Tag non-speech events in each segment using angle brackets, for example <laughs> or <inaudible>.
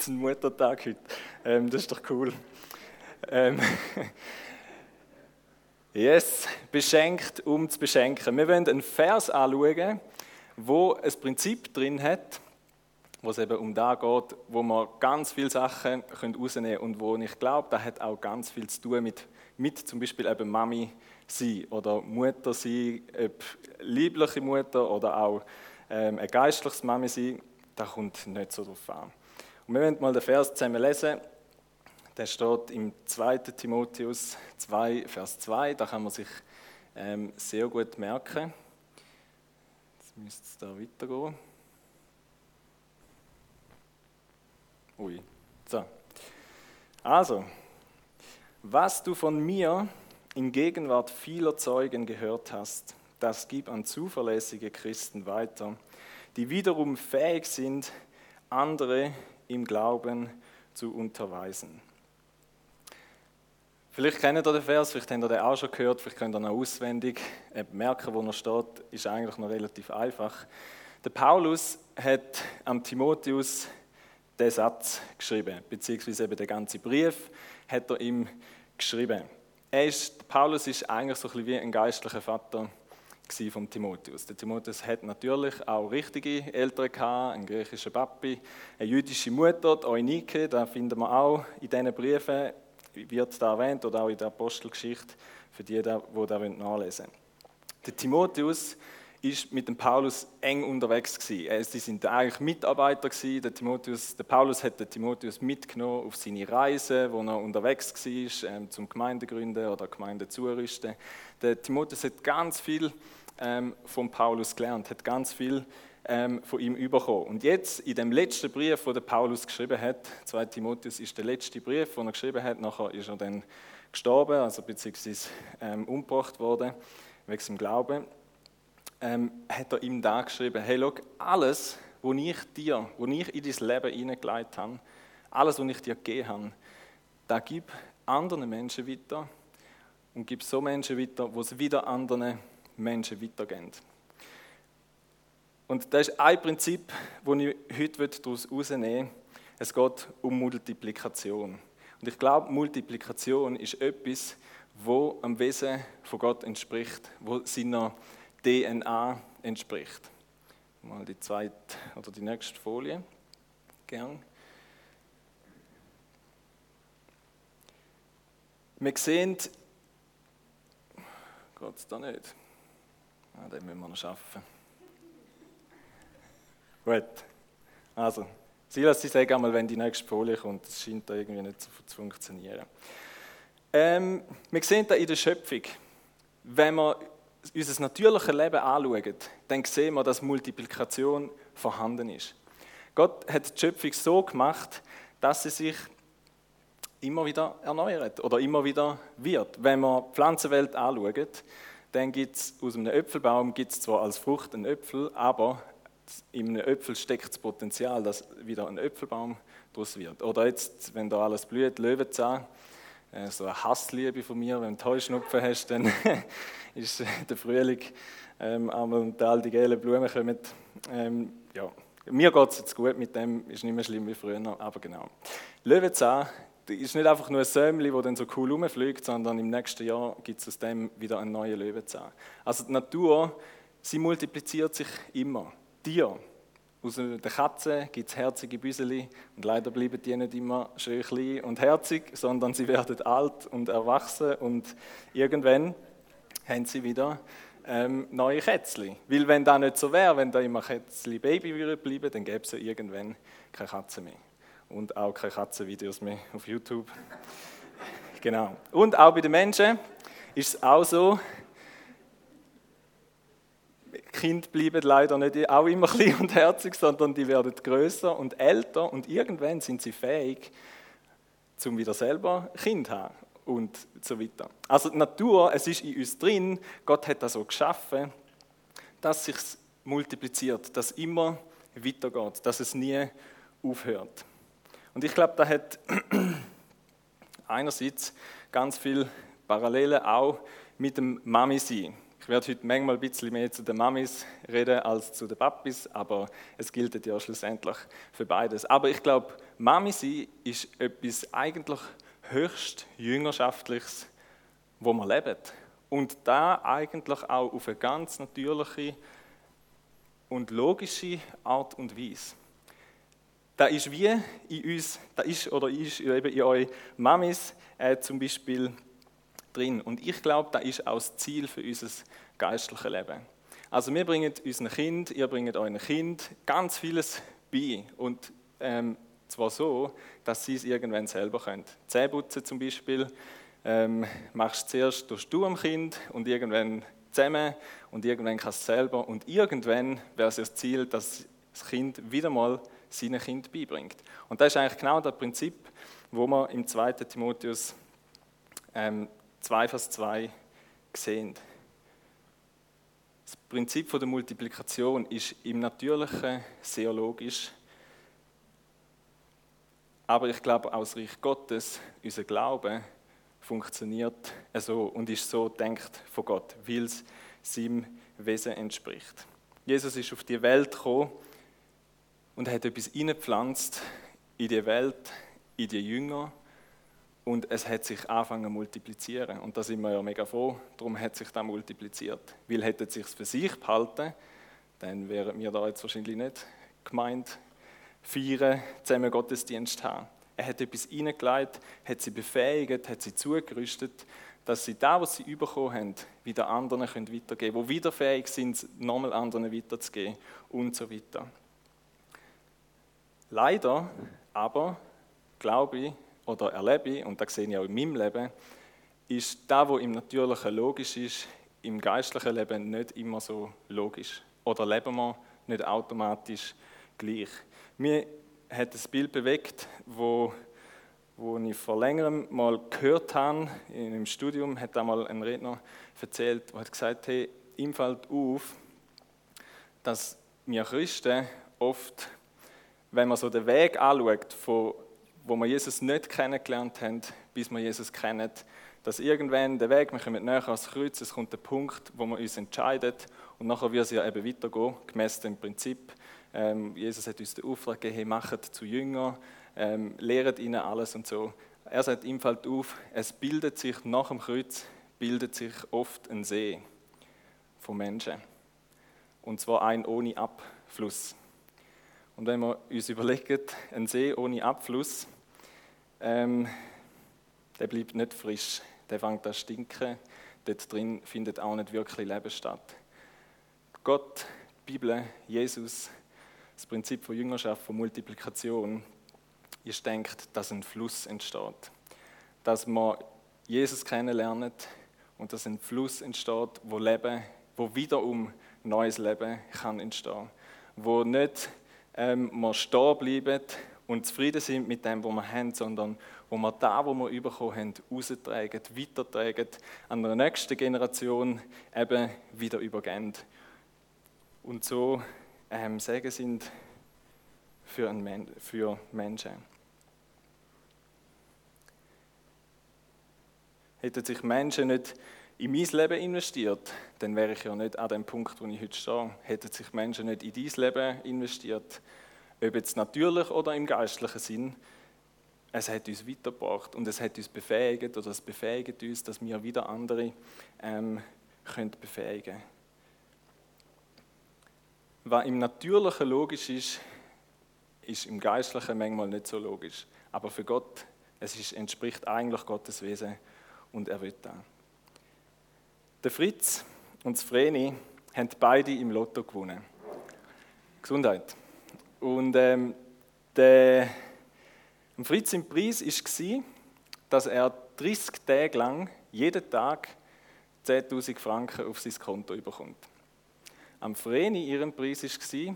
es einen Muttertag heute. Ähm, das ist doch cool. Ähm, <laughs> yes, beschenkt, um zu beschenken. Wir wollen einen Vers anschauen, wo ein Prinzip drin hat, wo es eben um da geht, wo man ganz viele Sachen rausnehmen können und wo ich glaube, da hat auch ganz viel zu tun mit, mit zum Beispiel eben Mami sein oder Mutter sein, ob liebliche Mutter oder auch ähm, ein geistliches Mami sein, da kommt nicht so drauf an. Und wir werden mal den Vers zusammen lesen. Der steht im 2. Timotheus 2, Vers 2. Da kann man sich ähm, sehr gut merken. Jetzt müsste es da weitergehen. Ui. So. Also, was du von mir in Gegenwart vieler Zeugen gehört hast, das gib an zuverlässige Christen weiter, die wiederum fähig sind, andere im Glauben zu unterweisen. Vielleicht kennt ihr den Vers, vielleicht habt ihr den auch schon gehört, vielleicht könnt ihr ihn auswendig merken, wo er steht, ist eigentlich noch relativ einfach. Der Paulus hat am Timotheus den Satz geschrieben, beziehungsweise eben den ganzen Brief hat er ihm geschrieben. Er ist, Paulus ist eigentlich so ein bisschen wie ein geistlicher Vater von Timotheus. Der Timotheus hat natürlich auch richtige Eltern gehabt, einen griechischen Papi, eine jüdische Mutter, die Eunike, da finden wir auch in diesen Briefen, wird da erwähnt, oder auch in der Apostelgeschichte, für die, die da nachlesen wollen. Der Timotheus ist mit dem Paulus eng unterwegs gewesen. Sie sind eigentlich Mitarbeiter gewesen. Der, Timotheus, der Paulus hat den Timotheus mitgenommen auf seine Reise, wo er unterwegs war, ähm, zum Gemeindegründen oder Gemeinde zurüsten. Der Timotheus hat ganz viel ähm, von Paulus gelernt, hat ganz viel ähm, von ihm bekommen. Und jetzt in dem letzten Brief, den Paulus geschrieben hat, 2 Timotheus ist der letzte Brief, den er geschrieben hat. Nachher ist er dann gestorben, also beziehungsweise ähm, umgebracht worden wegen seinem Glauben ähm, hat er ihm da geschrieben, hey, schau, alles, was ich dir, was ich in dein Leben hineingelegt habe, alles, was ich dir gegeben habe, da gib anderen Menschen weiter und gib so Menschen weiter, wo es wieder anderen Menschen weitergehen. Und das ist ein Prinzip, das ich heute daraus herausnehmen will. Es geht um Multiplikation. Und ich glaube, Multiplikation ist etwas, wo am Wesen von Gott entspricht, wo seiner DNA entspricht. Mal die zweite oder die nächste Folie. Gern. Wir sehen, geht es da nicht? Ah, den müssen wir noch schaffen. Gut. Also, Silas, Sie sagen einmal, wenn die nächste Folie kommt, das scheint da irgendwie nicht zu funktionieren. Ähm, wir sehen da in der Schöpfung, wenn wir unser natürliches Leben anschauen, dann sehen wir, dass Multiplikation vorhanden ist. Gott hat die Schöpfung so gemacht, dass sie sich immer wieder erneuert oder immer wieder wird. Wenn man die Pflanzenwelt anschaut, dann gibt es aus einem Äpfelbaum gibt's zwar als Frucht einen Äpfel, aber in einem Äpfel steckt das Potenzial, dass wieder ein Äpfelbaum daraus wird. Oder jetzt, wenn da alles blüht, Löwenzahn, äh, so eine Hassliebe von mir. Wenn du Heuschnupfen hast, dann <laughs> ist der Frühling ähm, und all die gelben Blumen kommen. Ähm, ja. Mir geht es jetzt gut mit dem, ist nicht mehr schlimm wie früher, aber genau. Löwenzahn ist nicht einfach nur ein Säumchen, das dann so cool rumfliegt, sondern im nächsten Jahr gibt es aus dem wieder einen neuen Löwenzahn. Also die Natur, sie multipliziert sich immer. Tiere, aus der Katze gibt es herzige Büseli und leider bleiben die nicht immer schön klein und herzig, sondern sie werden alt und erwachsen und irgendwann haben sie wieder ähm, neue Kätzchen. Weil wenn das nicht so wäre, wenn da immer Kätzli Baby bleiben, dann gäbe es ja irgendwann keine Katze mehr. Und auch keine Katzenvideos mehr auf YouTube. genau. Und auch bei den Menschen ist es auch so, Kinder bleiben leider nicht auch immer <laughs> klein und herzig, sondern die werden größer und älter und irgendwann sind sie fähig, zum wieder selber Kind zu haben und so weiter. Also die Natur, es ist in uns drin, Gott hat das so geschaffen, dass sich multipliziert, dass immer weitergeht, dass es nie aufhört. Und ich glaube, da hat <clears throat> einerseits ganz viel Parallelen auch mit dem Mami sein. Ich werde heute manchmal ein bisschen mehr zu den Mamis reden als zu den Papis, aber es gilt ja schlussendlich für beides. Aber ich glaube, Mami sein ist etwas eigentlich höchst jüngerschaftliches, wo man lebt. Und da eigentlich auch auf eine ganz natürliche und logische Art und Weise. Da ist wie in uns, da ist oder ist eben in euch Mamis äh, zum Beispiel drin. Und ich glaube, da ist auch das Ziel für unser geistliches Leben. Also wir bringen unseren Kind, ihr bringt euren Kind ganz vieles bei. Und ähm, zwar so, dass sie es irgendwann selber können. Zähneputzen zum Beispiel ähm, machst du zuerst durch du am Kind und irgendwann zusammen und irgendwann kannst du selber und irgendwann wäre es das Ziel, dass das Kind wieder mal seinem Kind beibringt. Und das ist eigentlich genau das Prinzip, wo wir im 2. Timotheus ähm, 2, Vers 2 sehen. Das Prinzip der Multiplikation ist im Natürlichen sehr logisch, aber ich glaube, aus Reich Gottes, unser Glaube, funktioniert so und ist so denkt von Gott, weil es seinem Wesen entspricht. Jesus ist auf die Welt gekommen und hat etwas eingepflanzt in die Welt, in die Jünger und es hat sich angefangen zu multiplizieren. Und da sind wir ja mega froh, darum hat sich das multipliziert. Weil hätte es sich für sich behalten, dann wären wir da jetzt wahrscheinlich nicht gemeint, feiern, zusammen Gottesdienst haben. Er hat etwas hineingelegt, hat sie befähigt, hat sie zugerüstet, dass sie da, was sie bekommen haben, wieder anderen weitergeben können, die wieder fähig sind, nochmal anderen weiterzugeben und so weiter. Leider aber, glaube ich, oder erlebe ich, und das sehe ich auch in meinem Leben, ist das, was im Natürlichen logisch ist, im geistlichen Leben nicht immer so logisch. Oder leben wir nicht automatisch gleich. Mir hat das Bild bewegt, wo, wo ich vor längerem mal gehört habe, in einem Studium hat einmal ein Redner erzählt, der hat gesagt, hey, ihm fällt auf, dass wir Christen oft, wenn man so den Weg anschaut, von wo wir Jesus nicht kennengelernt haben, bis wir Jesus kennen, dass irgendwann der Weg, wir kommen näher ans Kreuz, es kommt der Punkt, wo wir uns entscheiden und nachher wird es ja eben weitergehen, gemäß dem Prinzip. Ähm, Jesus hat uns den Auftrag gegeben, hey, macht zu Jünger, ähm, lehrt ihnen alles und so. Er sagt, ihm fällt auf, es bildet sich nach dem Kreuz, bildet sich oft ein See von Menschen. Und zwar ein ohne Abfluss. Und wenn wir uns überlegen, ein See ohne Abfluss, ähm, der bleibt nicht frisch, der fängt an stinken, dort drin findet auch nicht wirklich Leben statt. Gott, die Bibel, Jesus, das Prinzip von Jüngerschaft, von Multiplikation, ist denkt, dass ein Fluss entsteht. Dass man Jesus kennenlernt und dass ein Fluss entsteht, wo Leben, wo wiederum neues Leben kann entstehen. Wo nicht ähm, wir stehen bleiben und zufrieden sind mit dem, was wir haben, sondern wo wir da, wo wir bekommen haben, raustragen, weitertragen, an der nächsten Generation eben wieder übergeben. Und so ähm, Segen sind für, ein, für Menschen. Hätten sich Menschen nicht in mein Leben investiert, dann wäre ich ja nicht an dem Punkt, wo ich heute stehe. Hätten sich Menschen nicht in dein Leben investiert, ob jetzt natürlich oder im geistlichen Sinn, es hat uns weitergebracht und es hat uns befähigt oder es befähigt uns, dass wir wieder andere ähm, können befähigen können. Was im Natürlichen logisch ist, ist im Geistlichen manchmal nicht so logisch. Aber für Gott, es ist, entspricht eigentlich Gottes Wesen und er will das. Der Fritz und das Vreni haben beide im Lotto gewonnen. Gesundheit. Und ähm, der Fritz im Preis war, dass er 30 Tage lang jeden Tag 10.000 Franken auf sein Konto bekommt. Am Vreni ihren Preis war,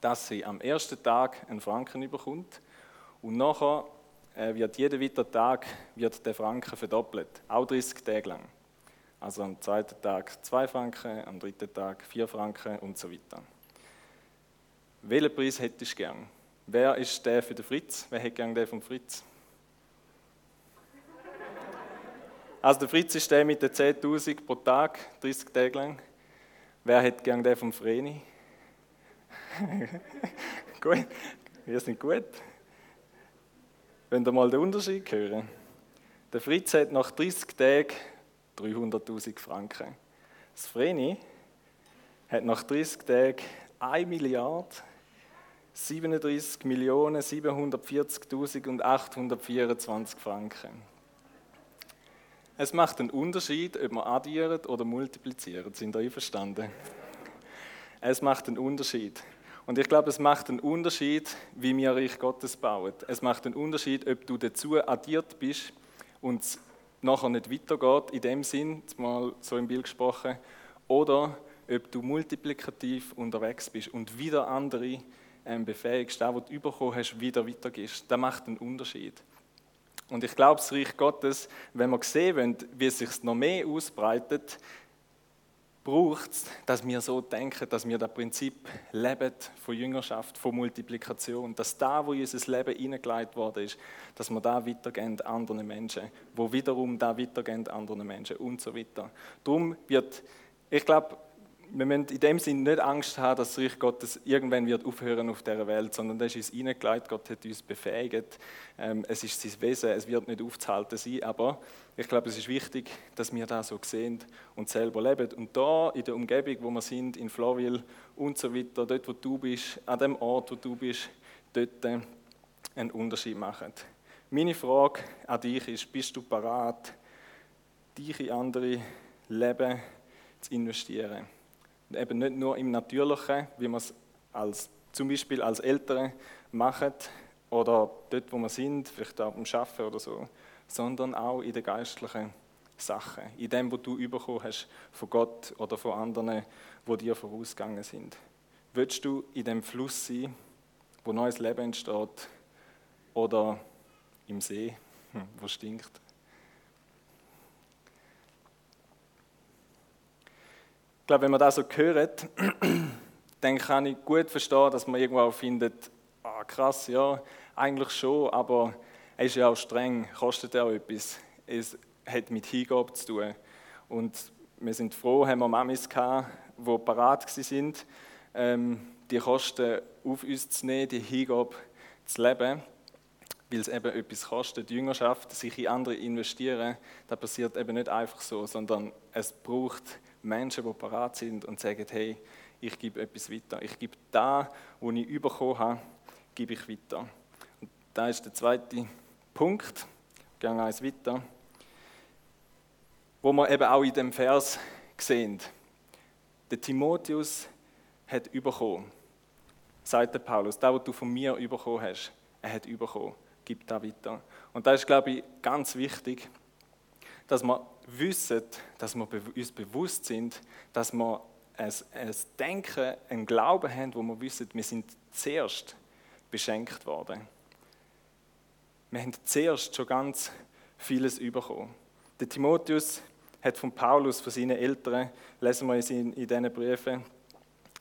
dass sie am ersten Tag einen Franken bekommt und nachher äh, wird jeden weiteren Tag wird der Franken verdoppelt, auch 30 Tage lang. Also am zweiten Tag 2 Franken, am dritten Tag 4 Franken und so weiter. Welchen Preis hättest du gern? Wer ist der für den Fritz? Wer hätte gern den vom Fritz? Also der Fritz ist der mit den 10'000 pro Tag, 30 Tage lang. Wer hätte gern den vom Vreni? <laughs> gut, wir sind gut. Wenn ihr mal den Unterschied hören. Der Fritz hat nach 30 Tagen 300.000 Franken. Das Vreni hat nach 30 Tagen 1 Milliarde 37 Millionen 740.824 Franken. Es macht einen Unterschied, ob man addiert oder multipliziert. Sind ihr einverstanden? Es macht einen Unterschied. Und ich glaube, es macht einen Unterschied, wie wir Reich Gottes bauen. Es macht einen Unterschied, ob du dazu addiert bist und nachher nicht weitergeht, in dem Sinn, mal so im Bild gesprochen, oder ob du multiplikativ unterwegs bist und wieder andere ähm, befähigst, das, was du bekommen hast, wieder weitergibst. Das macht einen Unterschied. Und ich glaube, das Reich Gottes, wenn wir sehen wollen, wie es sich noch mehr ausbreitet, braucht es, dass wir so denken, dass wir das Prinzip leben von Jüngerschaft, von Multiplikation, dass da, wo in unser Leben hineingelegt worden ist, dass wir da weitergehen anderen Menschen, wo wiederum da weitergehen anderen Menschen und so weiter. Darum wird, ich glaube, wir müssen in dem Sinne nicht Angst haben, dass das Reich Gottes irgendwann wird aufhören auf dieser Welt, sondern das ist uns hineingelegt, Gott hat uns befähigt. Ähm, es ist sein Wesen, es wird nicht aufzuhalten sein, aber ich glaube, es ist wichtig, dass wir das so sehen und selber leben. Und da in der Umgebung, wo wir sind, in Florville und so weiter, dort, wo du bist, an dem Ort, wo du bist, dort äh, einen Unterschied machen. Meine Frage an dich ist, bist du bereit, dich in andere Leben zu investieren? Eben nicht nur im Natürlichen, wie man es als, zum Beispiel als Eltern machen oder dort, wo wir sind, vielleicht auch beim Arbeiten oder so, sondern auch in den geistlichen Sachen, in dem, was du bekommen hast von Gott oder von anderen, wo dir vorausgegangen sind. Willst du in dem Fluss sein, wo neues Leben entsteht, oder im See, hm, wo stinkt? Ich glaube, wenn man das so hört, <clears throat> dann kann ich gut verstehen, dass man irgendwo auch findet, ah, krass, ja, eigentlich schon, aber er ist ja auch streng, kostet ja auch etwas. Es hat mit Hingabe zu tun. Und wir sind froh, haben wir Mamis gehabt, die parat sind, ähm, die Kosten auf uns zu nehmen, die Hingabe zu leben, weil es eben etwas kostet. Die Jüngerschaft, sich in andere investieren, das passiert eben nicht einfach so, sondern es braucht Menschen, die parat sind und sagen, hey, ich gebe etwas weiter. Ich gebe da, wo ich bekommen habe, gebe ich weiter. Und da ist der zweite Punkt. Gehe eins weiter. Wo wir eben auch in dem Vers sehen. Der Timotheus hat überkommen, sagt der Paulus. Da, was du von mir überkommen hast, er hat überkommen. Gib da weiter. Und da ist, glaube ich, ganz wichtig, dass wir wissen, dass wir uns bewusst sind, dass wir ein, ein Denken, ein Glauben haben, wo wir wissen, wir sind zuerst beschenkt worden. Wir haben zuerst schon ganz vieles bekommen. Der Timotheus hat von Paulus, von seinen Eltern, lesen wir in diesen Briefen,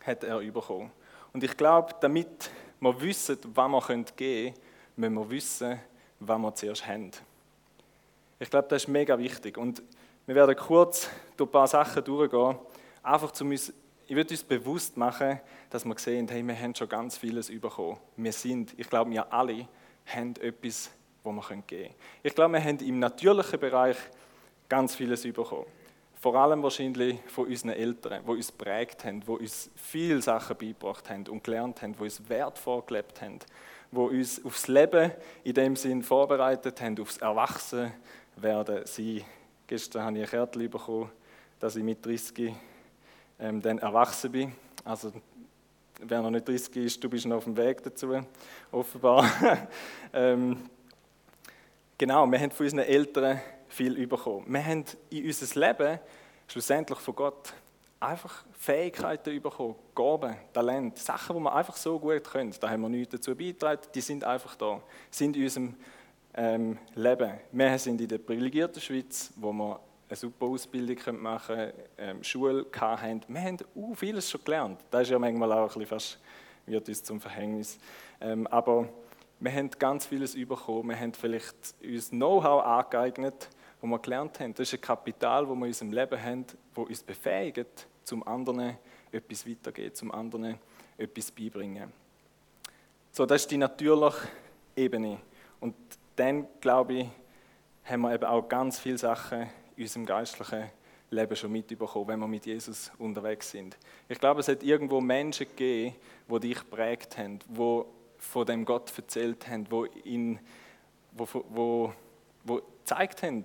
hat er bekommen. Und ich glaube, damit wir wissen, was wir geben können, müssen wir wissen, was wir zuerst haben. Ich glaube, das ist mega wichtig. Und wir werden kurz durch ein paar Sachen durchgehen, einfach zu uns, ich würde uns bewusst machen, dass wir sehen, hey, wir haben schon ganz vieles bekommen. Wir sind, ich glaube, wir alle haben etwas, was wir geben können. Ich glaube, wir haben im natürlichen Bereich ganz vieles bekommen. Vor allem wahrscheinlich von unseren Eltern, die uns prägt haben, die uns viele Sachen beigebracht haben und gelernt haben, die uns Wert vorgelebt haben, die uns aufs Leben in dem Sinn vorbereitet haben, aufs Erwachsenwerden werden sie. Gestern habe ich ein Kärtchen bekommen, dass ich mit 30 ähm, dann erwachsen bin. Also, wer noch nicht 30 ist, du bist noch auf dem Weg dazu, offenbar. <laughs> ähm, genau, wir haben von unseren Eltern viel bekommen. Wir haben in unser Leben schlussendlich von Gott einfach Fähigkeiten bekommen, Gaben, Talent, Sachen, die wir einfach so gut können. Da haben wir nichts dazu beigetragen, die sind einfach da, sind in unserem ähm, leben. Wir sind in der privilegierten Schweiz, wo wir eine super Ausbildung machen können, ähm, Schule haben. Wir haben uh, vieles schon gelernt. Das ist ja manchmal auch ein bisschen fast, wird uns zum Verhängnis. Ähm, aber wir haben ganz vieles bekommen. Wir haben vielleicht uns Know-how angeeignet, wo wir gelernt haben. Das ist ein Kapital, wo wir in unserem Leben haben, wo uns befähigt, zum anderen etwas weitergehen, zum anderen etwas beibringen. So, das ist die natürliche Ebene. Und dann, glaube ich, haben wir eben auch ganz viele Sachen in unserem geistlichen Leben schon mitbekommen, wenn wir mit Jesus unterwegs sind. Ich glaube, es hat irgendwo Menschen gegeben, die dich geprägt haben, die von dem Gott erzählt haben, die ihn, wo, wo, wo gezeigt haben,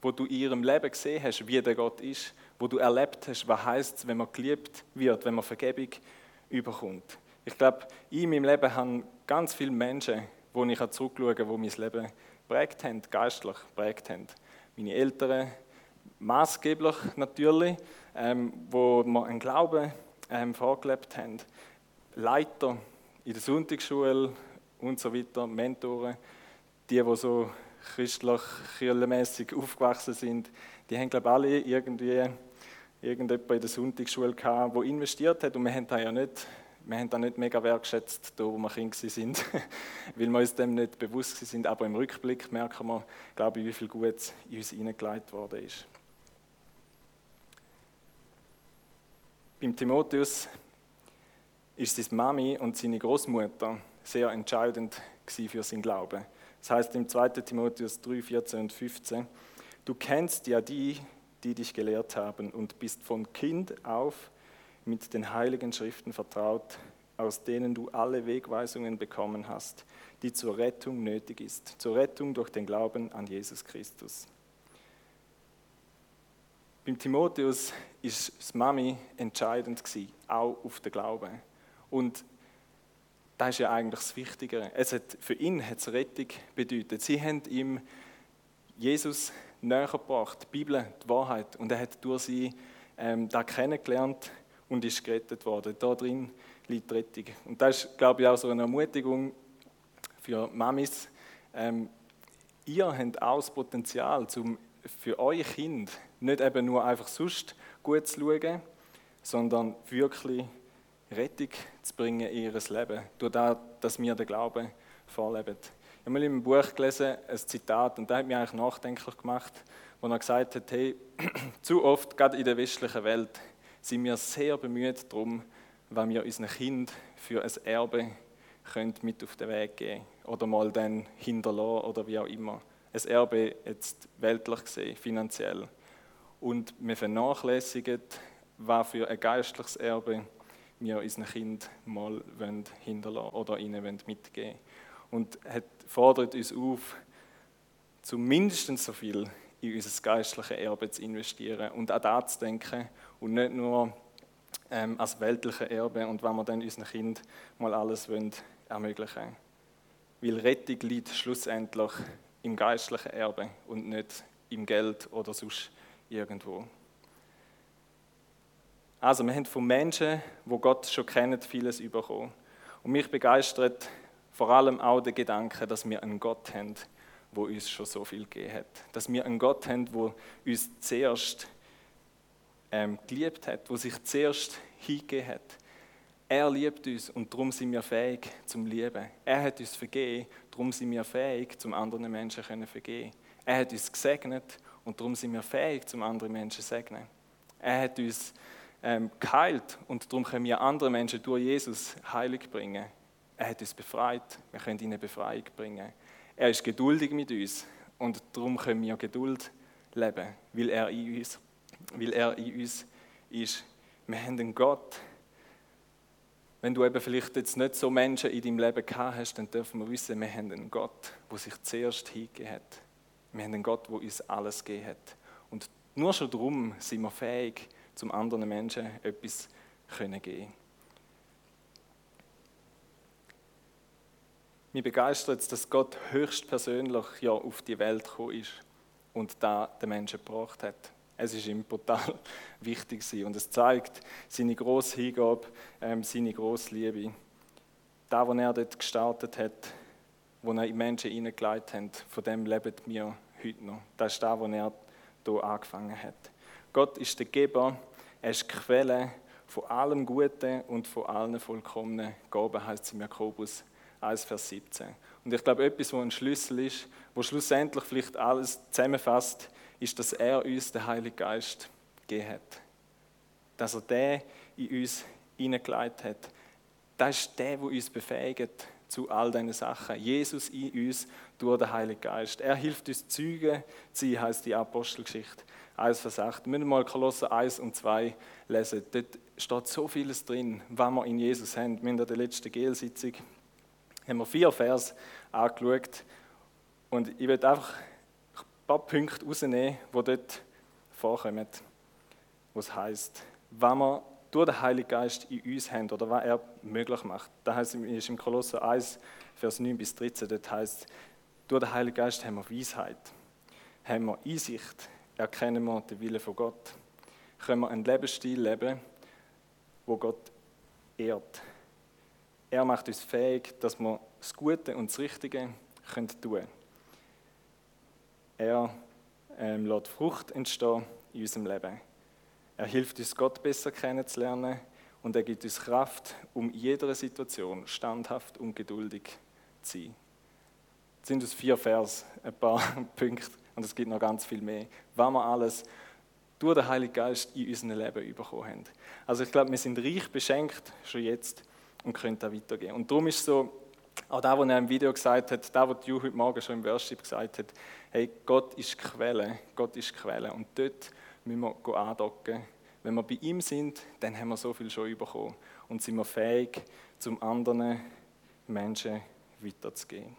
wo du in ihrem Leben gesehen hast, wie der Gott ist, wo du erlebt hast, was heißt, wenn man geliebt wird, wenn man Vergebung überkommt. Ich glaube, in meinem Leben haben ganz viele Menschen, wo ich zurückschauen kann, die mein Leben prägt haben, geistlich prägt haben. Meine Eltern, maßgeblich natürlich, ähm, wo wir einen Glauben ähm, vorgelebt haben. Leiter in der Sonntagsschule und so weiter, Mentoren, die, die so christlich, kirchenmäßig aufgewachsen sind, die haben, glaube ich, alle irgendwie irgendjemand in der Sonntagsschule gehabt, der investiert hat und wir haben da ja nicht, wir haben da nicht mega wertschätzt, da wo wir Kinder sind, <laughs> weil wir uns dem nicht bewusst sind, aber im Rückblick merken wir, glaube ich, wie viel Gutes in uns hineingelegt worden ist. Beim Timotheus ist seine Mami und seine Großmutter sehr entscheidend für seinen Glauben. Das heißt im 2. Timotheus 3, 14 und 15, du kennst ja die, die dich gelehrt haben und bist von Kind auf mit den heiligen Schriften vertraut, aus denen du alle Wegweisungen bekommen hast, die zur Rettung nötig ist, zur Rettung durch den Glauben an Jesus Christus. Beim Timotheus ist das Mami entscheidend gewesen, auch auf den Glauben. Und das ist ja eigentlich das Wichtigere. Es hat, für ihn hat es Rettung bedeutet. Sie haben ihm Jesus näher gebracht, die Bibel, die Wahrheit. Und er hat durch sie ähm, da kennengelernt und ist gerettet worden. Da drin liegt Rettung. Und das ist, glaube ich, auch so eine Ermutigung für Mamis. Ähm, ihr habt auch das Potenzial, um für euer Kind nicht eben nur einfach sonst gut zu schauen, sondern wirklich Rettung zu bringen in ihr Leben, durch das, dass wir den Glauben vorleben. Ich habe mal in einem Buch gelesen, ein Zitat, und das hat mich eigentlich nachdenklich gemacht, wo er gesagt hat, hey, <clears throat> zu oft, gerade in der westlichen Welt, sind wir sehr bemüht darum, wenn wir unseren Kind für ein Erbe können mit auf den Weg geben oder mal dann hinterlassen oder wie auch immer. Ein Erbe jetzt weltlich gesehen, finanziell. Und wir vernachlässigen, was für ein geistliches Erbe wir unseren Kind mal hinterlassen oder ihnen mitgeben wollen. Und er fordert uns auf, zumindest so viel in unser geistliches Erbe zu investieren und an das zu denken und nicht nur ähm, als weltliche Erbe und wenn wir dann unseren Kind mal alles wollen, ermöglichen Weil Rettung liegt schlussendlich im geistlichen Erbe und nicht im Geld oder sonst irgendwo. Also, wir haben von Menschen, wo Gott schon kennen, vieles bekommen. Und mich begeistert vor allem auch der Gedanke, dass wir einen Gott haben, wo uns schon so viel gegeben hat. Dass wir einen Gott haben, wo uns zuerst ähm, geliebt hat, wo sich zuerst hingegeben hat. Er liebt uns und darum sind wir fähig zum Lieben. Er hat uns vergeben, darum sind wir fähig, zum anderen Menschen zu vergeben. Er hat uns gesegnet und darum sind wir fähig, zum anderen Menschen zu segnen. Er hat uns ähm, geheilt und darum können wir andere Menschen durch Jesus heilig bringen. Er hat uns befreit, wir können ihnen Befreiung bringen. Er ist geduldig mit uns und darum können wir Geduld leben, weil er in uns, weil er in uns ist. Wir haben einen Gott. Wenn du eben vielleicht jetzt nicht so Menschen in deinem Leben gehabt hast, dann dürfen wir wissen, wir haben einen Gott, der sich zuerst hingegeben hat. Wir haben einen Gott, der uns alles gegeben hat. Und nur schon darum sind wir fähig, zum anderen Menschen etwas können geben Mich begeistert es, dass Gott höchstpersönlich ja auf die Welt gekommen ist und da den Menschen gebracht hat. Es ist ihm total <laughs> wichtig gewesen. und es zeigt seine große Hingabe, ähm, seine große Liebe. Da, wo er dort gestartet hat, wo er in Menschen hineingeleitet hat, von dem leben wir heute noch. Das ist da, wo er hier angefangen hat. Gott ist der Geber, er ist die Quelle von allem Guten und von allen vollkommenen Gaben, heißt es im Jakobus 1, Vers 17. Und ich glaube, etwas, was ein Schlüssel ist, wo schlussendlich vielleicht alles zusammenfasst, ist, dass er uns den Heiligen Geist gegeben hat. Dass er den in uns hineingelegt hat. Das ist der, der uns befähigt zu all diesen Sachen. Jesus in uns durch den Heiligen Geist. Er hilft uns Züge zu sein, heisst die Apostelgeschichte 1, Vers 8. Wir müssen mal Kolosser 1 und 2 lesen. Dort steht so vieles drin, was wir in Jesus haben. Wir haben in der letzten GL-Sitzung haben wir vier Vers angeschaut und ich werde einfach ein paar Punkte rausnehmen, die dort vorkommen, wo es heisst, was wir durch den Heiligen Geist in uns haben oder was er möglich macht. Da heißt es im Kolosser 1, Vers 9 bis 13, dort heißt durch den Heiligen Geist haben wir Weisheit, haben wir Einsicht, erkennen wir den Willen von Gott, können wir einen Lebensstil leben, wo Gott ehrt. Er macht uns fähig, dass wir das Gute und das Richtige tun können. Er ähm, lässt Frucht entstehen in unserem Leben. Er hilft uns, Gott besser kennenzulernen und er gibt uns Kraft, um in jeder Situation standhaft und geduldig zu sein. Das sind aus vier Vers ein paar <laughs> Punkte und es gibt noch ganz viel mehr, was wir alles durch den Heiligen Geist in unserem Leben bekommen haben. Also ich glaube, wir sind reich beschenkt, schon jetzt, und können da weitergehen. Und darum ist so, auch da, was er im Video gesagt hat, da, was Ju heute Morgen schon im Worship gesagt hat, hey, Gott ist Quelle, Gott ist Quelle. Und dort müssen wir andocken. Wenn wir bei ihm sind, dann haben wir so viel schon bekommen und sind wir fähig, zum anderen Menschen weiterzugehen.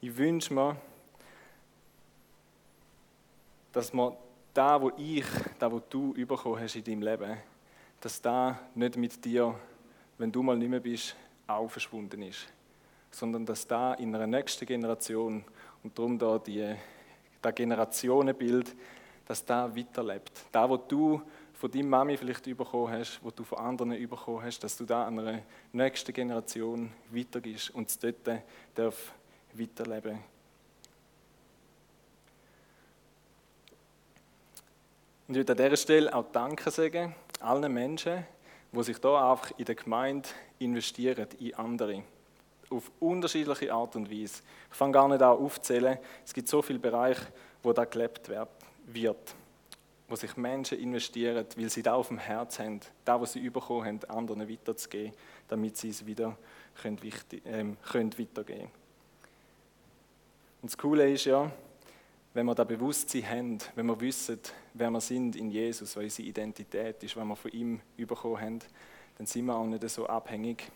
Ich wünsche mir, dass man da, wo ich, da, wo du bekommen hast in deinem Leben, dass da nicht mit dir, wenn du mal nicht mehr bist, auch verschwunden ist, sondern dass da in einer nächsten Generation und darum da die, das Generationenbild, dass da weiterlebt. Da, wo du von deiner Mami vielleicht bekommen hast, wo du von anderen bekommen hast, dass du da einer nächsten Generation weitergibst und es dort darf weiterleben Und ich würde an dieser Stelle auch Danke sagen allen Menschen, die sich da einfach in der Gemeinde investieren, in andere. Auf unterschiedliche Art und Weise. Ich fange gar nicht an aufzählen. Es gibt so viele Bereiche, wo da gelebt wird. Wo sich Menschen investieren, weil sie da auf dem Herz haben, da, was sie bekommen haben, anderen weiterzugeben, damit sie es wieder können, ähm, können weitergeben Und das Coole ist ja, wenn wir da Bewusstsein haben, wenn wir wissen, wer wir sind in Jesus, was unsere Identität ist, wenn wir von ihm bekommen haben, dann sind wir auch nicht so abhängig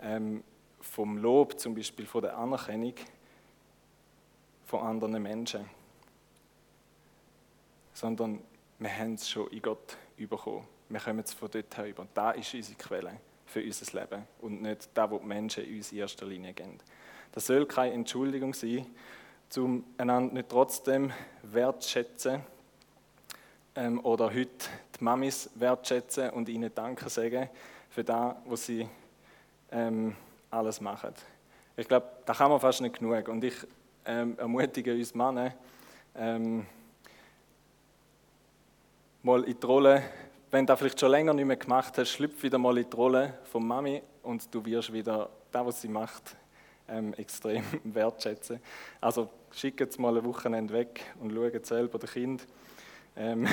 ähm, vom Lob, zum Beispiel von der Anerkennung von anderen Menschen, sondern wir haben es schon in Gott bekommen. Wir kommen es von dort her über. Da ist unsere Quelle für unser Leben und nicht da, wo die Menschen uns in erster Linie geben. Das soll keine Entschuldigung sein, um einander nicht trotzdem wertschätzen ähm, oder heute die Mamis wertschätzen und ihnen Danke sagen für das, was sie ähm, alles machen. Ich glaube, da kann man fast nicht genug. Und ich ähm, ermutige uns Männer, ähm, mal in die Rolle, wenn du das vielleicht schon länger nicht mehr gemacht hast, schlüpf wieder mal in die Rolle von Mami und du wirst wieder das, was sie macht, ähm, extrem <laughs> wertschätzen. Also schickt jetzt mal ein Wochenende weg und schaut selber das Kind. Ähm,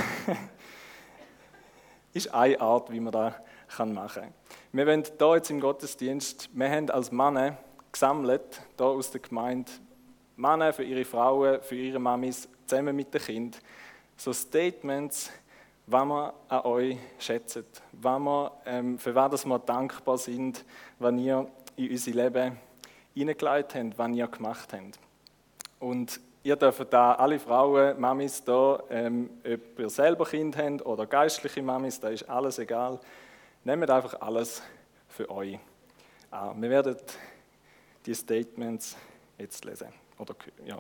<laughs> ist eine Art, wie man das machen kann. Wir wollen hier jetzt im Gottesdienst, wir haben als Männer gesammelt, hier aus der Gemeinde, Männer für ihre Frauen, für ihre Mamis, zusammen mit den Kindern, so Statements, was wir an euch schätzen, wir, ähm, für was wir dankbar sind, wenn ihr in unser Leben hineingelegt habt, was ihr gemacht habt. Und ihr dürft da alle Frauen, Mamis da, ähm, ob ihr selber Kind habt oder geistliche Mamis, da ist alles egal. Nehmt einfach alles für euch an. Wir werden die Statements jetzt lesen. Oder, ja.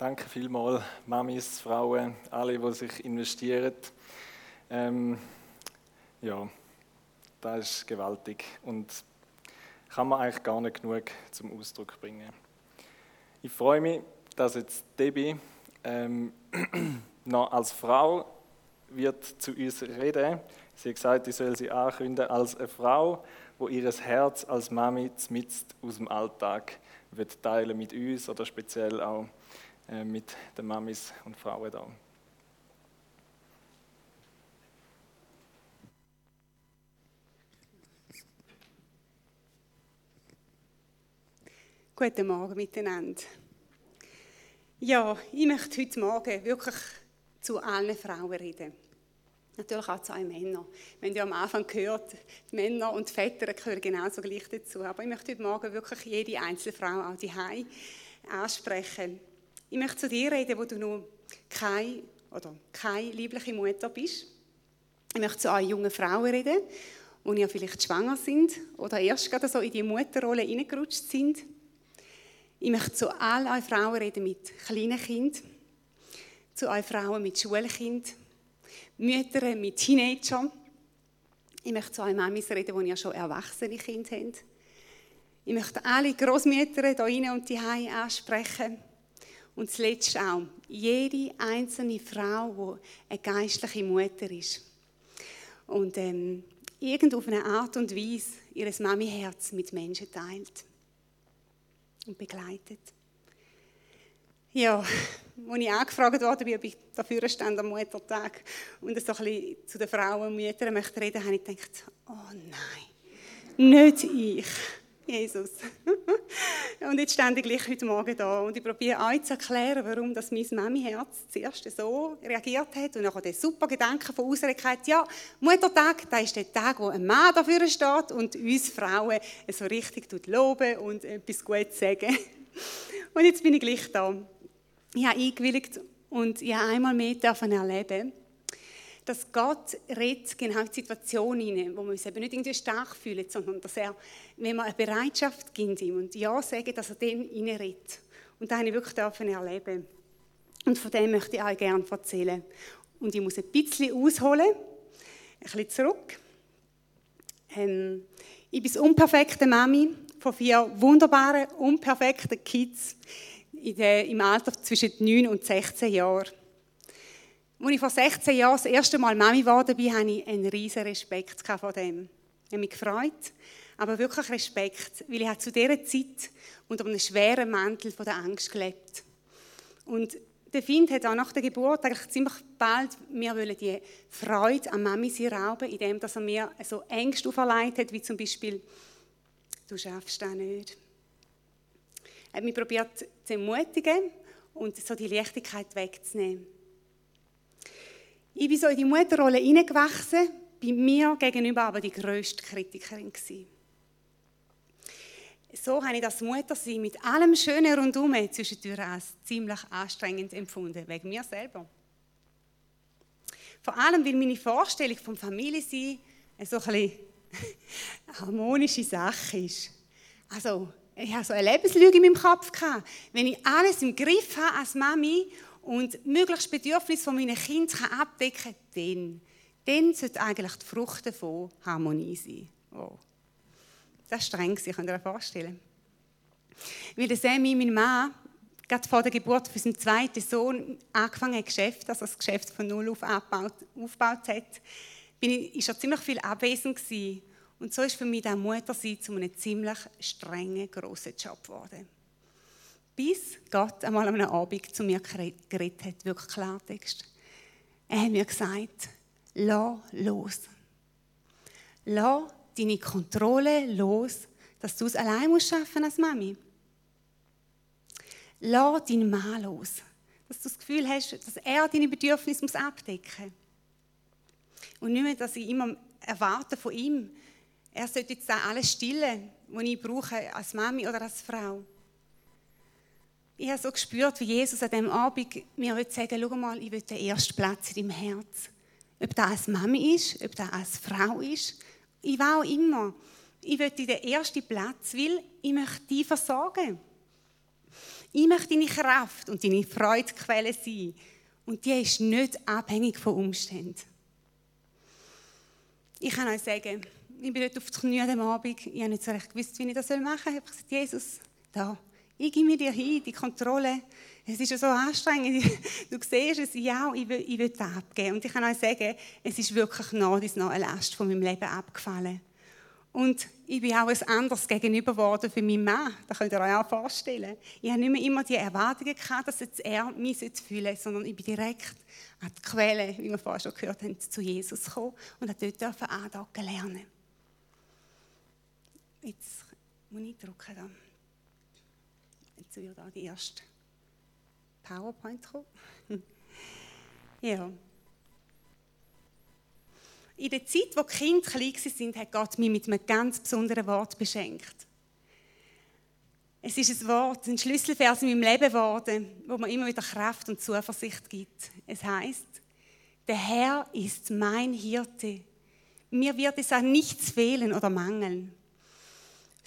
Danke vielmals, Mamis, Frauen, alle, die sich investieren. Ähm, ja, das ist gewaltig und kann man eigentlich gar nicht genug zum Ausdruck bringen. Ich freue mich, dass jetzt Debbie ähm, <clears throat> noch als Frau wird zu uns reden. Sie hat gesagt, ich soll sie ankündigen als eine Frau, wo ihr Herz als Mami mit aus dem Alltag wird teilen mit uns oder speziell auch mit den Mamis und Frauen da. Guten Morgen miteinander. Ja, ich möchte heute Morgen wirklich zu allen Frauen reden. Natürlich auch zu allen Männern. Haben ja am Anfang gehört, die Männer und die Väter gehören genauso gleich dazu. Aber ich möchte heute Morgen wirklich jede einzelne Frau, auch die ansprechen. Ich möchte zu dir reden, wo du noch keine oder keine liebliche Mutter bist. Ich möchte zu euch jungen Frauen reden, die ja vielleicht schwanger sind oder erst gerade so in die Mutterrolle hineingerutscht sind. Ich möchte zu all euch Frauen reden mit kleinen Kindern, zu euch Frauen mit Schulkind, Mütter mit Teenagern. Ich möchte zu euch Mamis reden, die ja schon erwachsene Kinder haben. Ich möchte alle Großmütter hier rein und die ansprechen. Und zuletzt auch jede einzelne Frau, die eine geistliche Mutter ist. Und ähm, irgend auf eine Art und Weise ihr Mami-Herz mit Menschen teilt und begleitet. Ja, <laughs> als ich angefragt wurde, ob ich dafür stand am Muttertag und so ein bisschen zu den Frauen und Müttern möchte reden, habe ich gedacht, oh nein, nicht ich. Jesus. <laughs> und jetzt stand ich gleich heute Morgen da und ich probiere euch zu erklären, warum das mein Mami-Herz zuerst so reagiert hat und nachher der super Gedanke von Ausrückkeit, ja, Muttertag, das ist der Tag, wo ein Mann dafür steht und uns Frauen so richtig loben und etwas Gutes sagen. <laughs> Und jetzt bin ich gleich da. Ich habe eingewilligt und ich habe einmal mehr erleben dass Gott redet genau in die Situation hinein, wo wir uns eben nicht irgendwie stark fühlen, sondern dass er, wenn wir eine Bereitschaft gibt ihm und Ja sagen, dass er dann redet. Und das habe ich wirklich erleben Und von dem möchte ich euch gerne erzählen. Und ich muss ein bisschen ausholen, ein bisschen zurück. Ähm, ich bin unperfekte Mami von vier wunderbaren, unperfekten Kids im Alter zwischen 9 und 16 Jahren. Als ich vor 16 Jahren das erste Mal Mami geworden bin, hatte ich einen riesen Respekt vor dem. Ich habe mich gefreut, aber wirklich Respekt, weil ich zu dieser Zeit unter einem schweren Mantel von der Angst gelebt. Und der Find hat auch nach der Geburt eigentlich ziemlich bald mir die Freude am Mami sie rauben, indem er mir so Ängste auferlegt hat, wie zum Beispiel, du schaffst das nicht. Er hat mich probiert zu ermutigen und so die Leichtigkeit wegzunehmen. Ich bin so in die Mutterrolle hineingewachsen, bei mir gegenüber aber die grösste Kritikerin gewesen. So habe ich das Muttersein mit allem Schönen rundherum zwischendurch als ziemlich anstrengend empfunden, wegen mir selber. Vor allem, weil meine Vorstellung vom Familiensein so ein <laughs> harmonische Sache ist. Also, ich hatte so eine Lebenslüge in meinem Kopf. Gehabt. Wenn ich alles im Griff habe als Mami und möglichst Bedürfnisse von meinen Kindern abdecken kann, dann, dann sollte eigentlich die Frucht davon Harmonie sein. Oh. Das ist streng, Sie können sich vorstellen. Weil der Sammy, mein Mann, gerade vor der Geburt von seinem zweiten Sohn angefangen hat, Geschäft, also das Geschäft von null auf aufgebaut, aufgebaut hat, bin ich, ziemlich viel abwesend gewesen. Und so ist für mich der Muttersein zu einem ziemlich strengen, grossen Job geworden bis Gott einmal an einem Abend zu mir geredet hat, wirklich Klartext. Er hat mir gesagt, lass los. Lass deine Kontrolle los, dass du es allein musst schaffen als Mami. Lass deinen Mann los, dass du das Gefühl hast, dass er deine Bedürfnisse abdecken muss. Und nicht mehr, dass ich immer erwarte von ihm, er sollte jetzt alles stillen, was ich brauche als Mami oder als Frau ich habe so gespürt, wie Jesus an diesem Abend mir sagen schau mal, ich will den ersten Platz in deinem Herz. Ob das als Mami ist, ob das als Frau ist, ich will auch immer. Ich will den ersten Platz, weil ich möchte dich versorgen. Ich möchte deine Kraft und deine Freudequelle sein. Und die ist nicht abhängig von Umständen. Ich kann euch sagen, ich bin dort auf die Knie am Abend. Ich habe nicht so recht gewusst, wie ich das machen soll. Ich habe gesagt, Jesus, da, ich gebe mir dir hin, die Kontrolle. Es ist ja so anstrengend. <laughs> Du siehst es, ja, ich will, ich will das abgeben. Und ich kann euch sagen, es ist wirklich noch, noch eine Last von meinem Leben abgefallen. Und ich bin auch ein anderes gegenüber geworden für meinen Mann. Das könnt ihr euch auch vorstellen. Ich habe nicht mehr immer die Erwartungen gehabt, dass jetzt er mich fühlen sondern ich bin direkt an die Quelle, wie wir vorhin schon gehört haben, zu Jesus gekommen und habe dort andocken lernen. Jetzt muss ich drücken. Da. Jetzt wird da die erste PowerPoint kommen. <laughs> ja. In der Zeit, wo die Kinder klein waren, hat Gott mich mit einem ganz besonderen Wort beschenkt. Es ist ein Wort, ein Schlüsselvers in meinem Leben geworden, wo mir immer wieder Kraft und Zuversicht gibt. Es heißt: Der Herr ist mein Hirte. Mir wird es an nichts fehlen oder mangeln.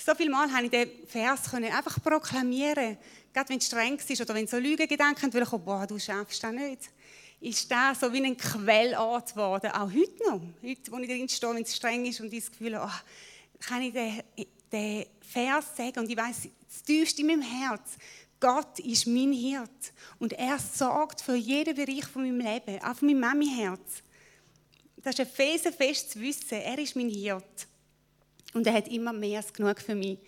So viel Mal habe ich den Vers einfach proklamieren, gerade wenn es streng ist oder wenn so Lügengedanken kommen, boah, du schaffst das nicht. Ist das so wie ein Quellort geworden, auch heute noch. Heute, wo ich drin stehe, wenn es streng ist und ich das Gefühl habe, oh, kann ich den, den Vers sagen? Und ich weiß, es tiefst in meinem Herz, Gott ist mein Hirt. Und er sorgt für jeden Bereich von meinem Leben, auch für mein Mami-Herz. Das ist ein felsenfest zu wissen, er ist mein Hirt und er hat immer mehr als genug für mich.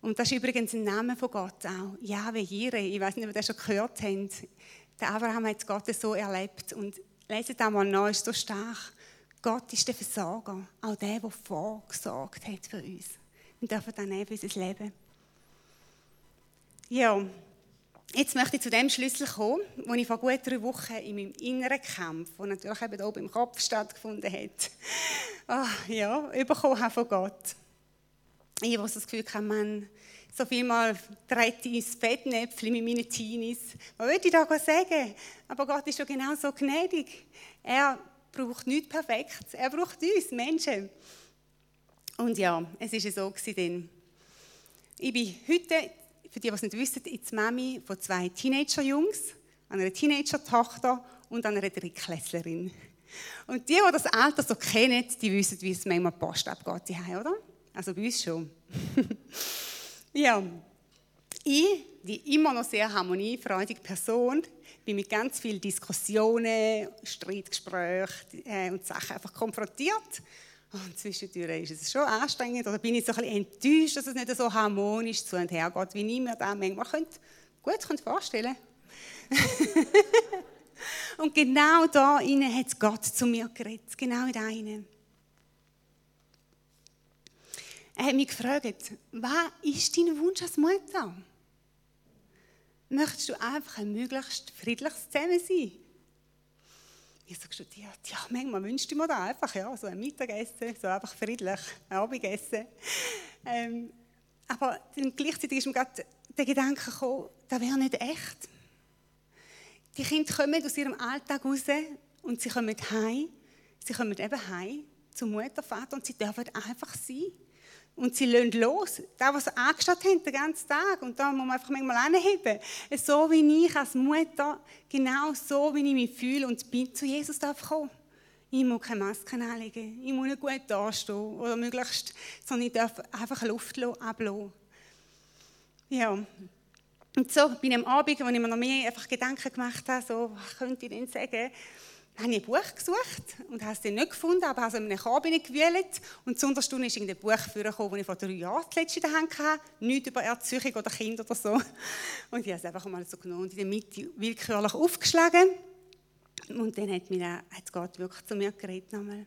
Und das ist übrigens ein Name von Gott auch. Yahweh Jireh. Ich weiß nicht, ob ihr das schon gehört habt. Der Abraham hat Gott so erlebt. Und leset einmal nach, ist so stark. Gott ist der Versorger, auch der, der vorgesorgt hat für uns. Wir dürfen dann für unser Leben. Ja, jetzt möchte ich zu dem Schlüssel kommen, wo ich vor gut drei Wochen in meinem inneren Kampf, der natürlich eben oben im Kopf stattgefunden hat, oh, <laughs> ja, bekommen habe von Gott. Ich, habe das Gefühl hatte, man, so viel mal trete ins Fettnäpfchen mit meinen Teenies. Was würde ich da sagen? Aber Gott ist schon genau so gnädig. Er braucht nichts Perfektes. Er braucht uns, Menschen. Und ja, es war so gewesen. Ich bin heute, für die, die es nicht wissen, jetzt Mami von zwei Teenager-Jungs, einer Teenager-Tochter und einer Drittklässlerin. Und die, die das Alter so kennen, die wissen, wie es manchmal Post abgeht, oder? Also bei uns schon. <laughs> Ja, ich, die immer noch sehr harmoniefreudige Person, bin mit ganz vielen Diskussionen, Streitgesprächen äh, und Sachen einfach konfrontiert. Und zwischendurch ist es schon anstrengend oder bin ich so ein bisschen enttäuscht, dass es nicht so harmonisch zu und her geht, wie ich mir das manchmal könnte, gut könnte vorstellen <laughs> Und genau da hat Gott zu mir geredet, genau in einem. Er hat mich gefragt, was ist dein Wunsch als Mutter? Möchtest du einfach ein möglichst friedliches Zusammensein? Ich so studiert, ja, manchmal wünschte ich mir da einfach, ja, so ein Mittagessen, so einfach friedlich, ein Abendessen. Ähm, aber dann gleichzeitig ist mir gerade der Gedanke gekommen, das wäre nicht echt. Die Kinder kommen aus ihrem Alltag raus und sie kommen heim. Sie kommen eben heim zum Mutter, Vater und sie dürfen einfach sein. Und sie lassen los. Das, was sie angeschaut haben, den ganzen Tag. Und da muss man einfach manchmal anheben. So wie ich als Mutter, genau so wie ich mich fühle und bin, zu Jesus darf kommen. Ich muss keine Masken anlegen. Ich muss nicht gut dastehen. Oder möglichst, sondern ich darf einfach Luft ablassen. Ja. Und so ich am Abend, wo ich mir noch mehr einfach Gedanken gemacht habe, so, was könnte ich denn sagen? Habe ich ein Buch gesucht und habe es dann nicht gefunden, aber habe es in einem Korb gewühlt und zu Stunde ist ein Buch vorgekommen, das ich vor drei Jahren in der Hand hatte, nichts über Erziehung oder Kinder oder so. Und ich habe es einfach mal so genommen und in der Mitte willkürlich aufgeschlagen. Und dann hat, mir, hat Gott wirklich zu mir geredet nochmal.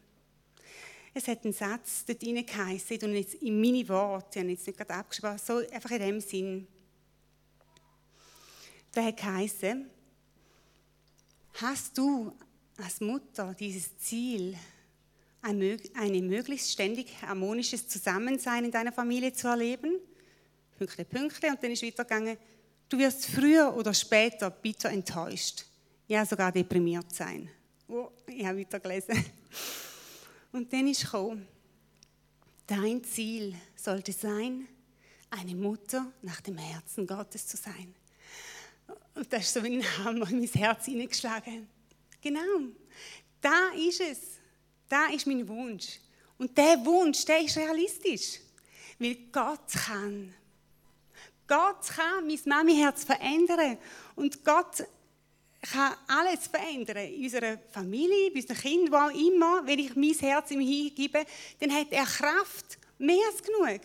Es hat einen Satz dort reingeheissen, und jetzt in meine Worte, ich habe jetzt nicht gerade abgeschrieben, so einfach in dem Sinn. Der hat geheissen, hast du als Mutter dieses Ziel, ein, möglichst ständig harmonisches Zusammensein in deiner Familie zu erleben. Pünktchen, Pünktchen. Und dann ist weitergegangen. Du wirst früher oder später bitter enttäuscht. Ja, sogar deprimiert sein. Oh, ich habe weitergelesen. Und dann ist gekommen, dein Ziel sollte sein, eine Mutter nach dem Herzen Gottes zu sein. Und das ist so wie ein Hammer in mein Herz hineingeschlagen. Genau, da ist es. Da ist mein Wunsch. Und der Wunsch, der ist realistisch. Weil Gott kann. Gott kann mein Mami-Herz verändern. Und Gott kann alles verändern. In unserer Familie, bei unseren Kindern, wo auch immer. Wenn ich mein Herz ihm hingebe, dann hat er Kraft, mehr als genug.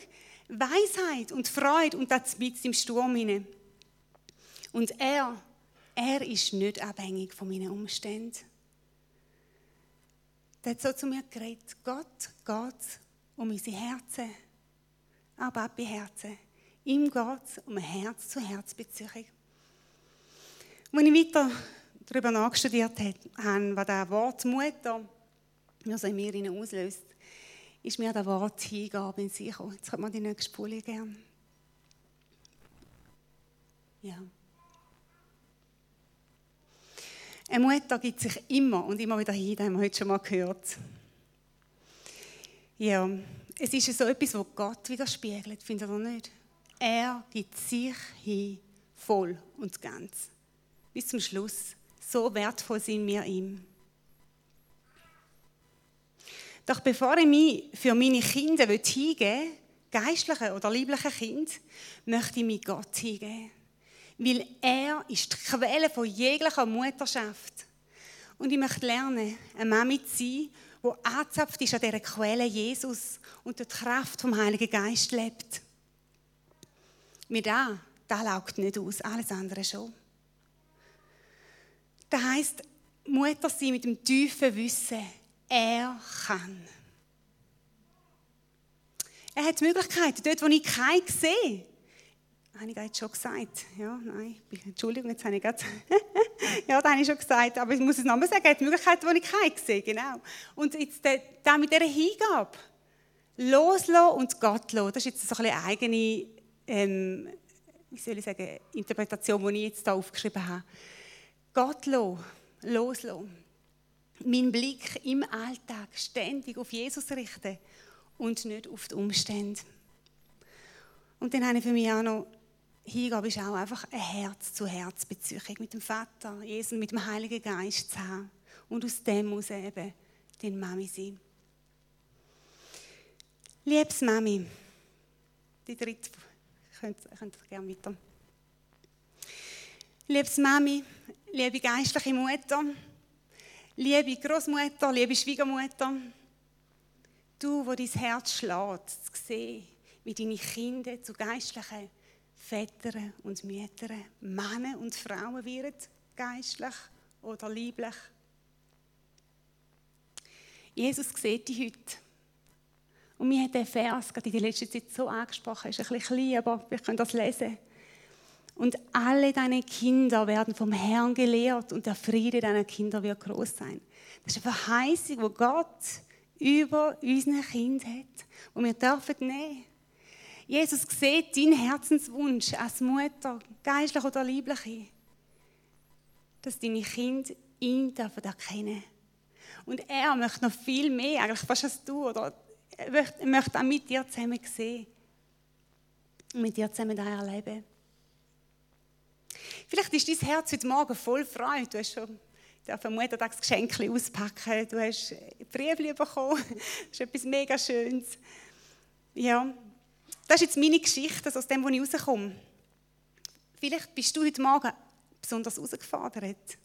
Weisheit und Freude und das mit im Sturm hinein. Und er, er ist nicht abhängig von meinen Umständen. Der hat so zu mir geredet, Gott geht um unsere Herzen, auch Papi-Herzen. Ihm geht es um eine Herz-zu-Herz-Beziehung. Als ich weiter darüber nachgestudiert habe, was das Wort Mutter also in mir auslöst, ist mir das Wort Hingabe in sich. Jetzt hat man die nächste Spule gern. Ja. Eine Mutter gibt sich immer und immer wieder hin, das haben wir heute schon mal gehört. Ja, es ist so etwas, was Gott widerspiegelt, findet ihr nicht? Er gibt sich hin, voll und ganz. Bis zum Schluss. So wertvoll sind wir ihm. Doch bevor ich mich für meine Kinder hingeben will, geistliche oder liebliche Kind, möchte ich mich Gott hingeben. Weil er ist die Quelle von jeglicher Mutterschaft. Und ich möchte lernen, eine Mami zu sein, die angezapft ist an dieser Quelle Jesus und die Kraft vom Heiligen Geist lebt. Mit da, da laugt nicht aus, alles andere schon. Das heisst, Mutter sein mit dem tiefen Wissen, er kann. Er hat Möglichkeiten, dort, wo ich keine sehe. Ich jetzt schon gesagt? Ja, nein, Entschuldigung, jetzt habe ich gerade. <laughs> ja, das habe ich schon gesagt, aber ich muss es nochmal sagen, hat Möglichkeiten, die ich keine sehe, genau. Und jetzt da mit dieser Hingabe, loslassen und Gott lassen, das ist jetzt so eine eigene, ähm, wie soll ich sagen, Interpretation, die ich jetzt hier aufgeschrieben habe. Gott lassen, loslassen meinen Blick im Alltag ständig auf Jesus richten und nicht auf die Umstände. Und dann habe ich für mich auch noch, Hingabe ist auch einfach eine Herz-zu-Herz-Beziehung mit dem Vater, Jesus, mit dem Heiligen Geist zu haben. Und aus dem muss eben die Mami sein. Liebes Mami, die dritte, könnt, könnt ihr gerne weiter. Liebes Mami, liebe geistliche Mutter, Liebe Großmutter, liebe Schwiegermutter, du, wo dein Herz schlägt, zu sehen, wie deine Kinder zu geistlichen Vätern und Müttern, Männer und Frauen werden, geistlich oder lieblich. Jesus sieht dich heute. Und mir hat der Vers gerade in der letzten Zeit so angesprochen, ist ein bisschen klein, aber wir können das lesen. Und alle deine Kinder werden vom Herrn gelehrt und der Friede deiner Kinder wird groß sein. Das ist eine Verheißung, wo Gott über unsere Kind hat, und wir dürfen nehmen. Jesus sieht deinen Herzenswunsch als Mutter, geistlich oder lieblich, dass deine Kinder ihn dürfen. Und er möchte noch viel mehr, eigentlich fast als du, oder er möchte auch mit dir zusammen sehen. Und mit dir zusammen das erleben. Vielleicht ist dein Herz heute Morgen voll Freude. Du hast schon ein Muttertagsgeschenk auspacken. Du hast Briefchen bekommen. <laughs> Das ist etwas mega Schönes. Ja, das ist jetzt meine Geschichte, aus dem, wo ich rauskomme. Vielleicht bist du heute Morgen besonders herausgefordert.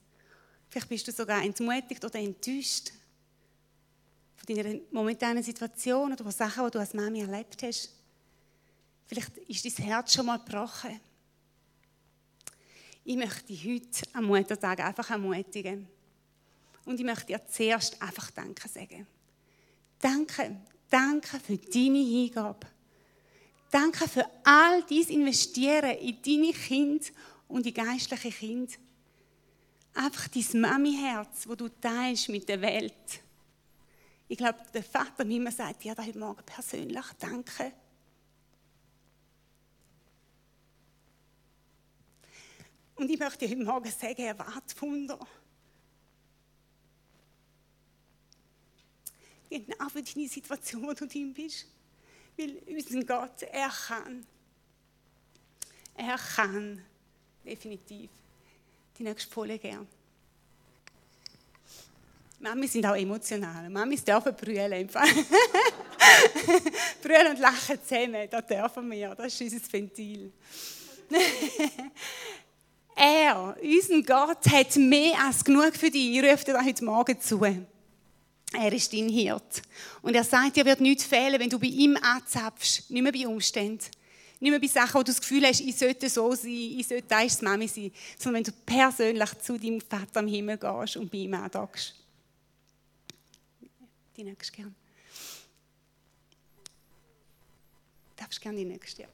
Vielleicht bist du sogar entmutigt oder enttäuscht von deiner momentanen Situation oder von Sachen, die du als Mami erlebt hast. Vielleicht ist dein Herz schon mal gebrochen. Ich möchte heute am Muttertag einfach ermutigen. Und ich möchte dir zuerst einfach Danke sagen. Danke, danke für deine Hingabe. Danke für all dies Investieren in deine Kind und die geistliche Kind. Einfach dein Mami-Herz, wo du teilst mit der Welt. Ich glaube, der Vater mir sagt dir heute Morgen persönlich Danke. Und ich möchte heute Morgen sagen, erwarte Wunder. Genau für deine Situation, wo du drin bist. Weil unser Gott, er kann. Er kann definitiv Die nächste Folie gern. Mami sind auch emotional. Mami dürfen brüllen. <laughs> brüllen und lachen zusammen, das dürfen wir. Das ist unser Ventil. <laughs> er, unser Gott, hat mehr als genug für dich. Ich rufe dir heute Morgen zu. Er ist dein Hirt. Und er sagt, dir wird nichts fehlen, wenn du bei ihm anzapfst. Nicht mehr bei Umständen. Nicht mehr bei Sachen, wo du das Gefühl hast, ich sollte so sein, ich sollte das Mami sein. Sondern wenn du persönlich zu deinem Vater im Himmel gehst und bei ihm andockst. Die nächste gern. Darfst gerne die nächste, ja.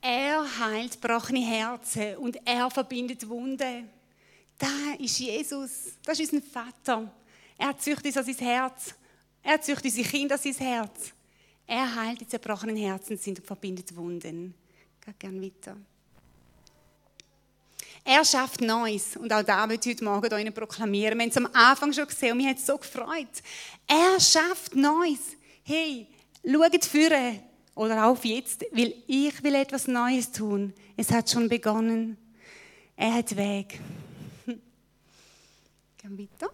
Er heilt gebrochene Herzen und er verbindet Wunden. Da ist Jesus. Das ist unser Vater. Er züchtet uns an sein Herz. Er züchtet unsere Kinder an sein Herz. Er heilt die zerbrochenen Herzen sind und verbindet Wunden. Geht gerne weiter. Er schafft Neues. Und auch da wird heute Morgen hier proklamieren. Wir haben es am Anfang schon gesehen und mich hat es so gefreut. Er schafft Neues. Hey, schaut führen oder auf jetzt, weil ich will etwas Neues tun. Es hat schon begonnen. Er hat Weg. <laughs> Gehen weiter.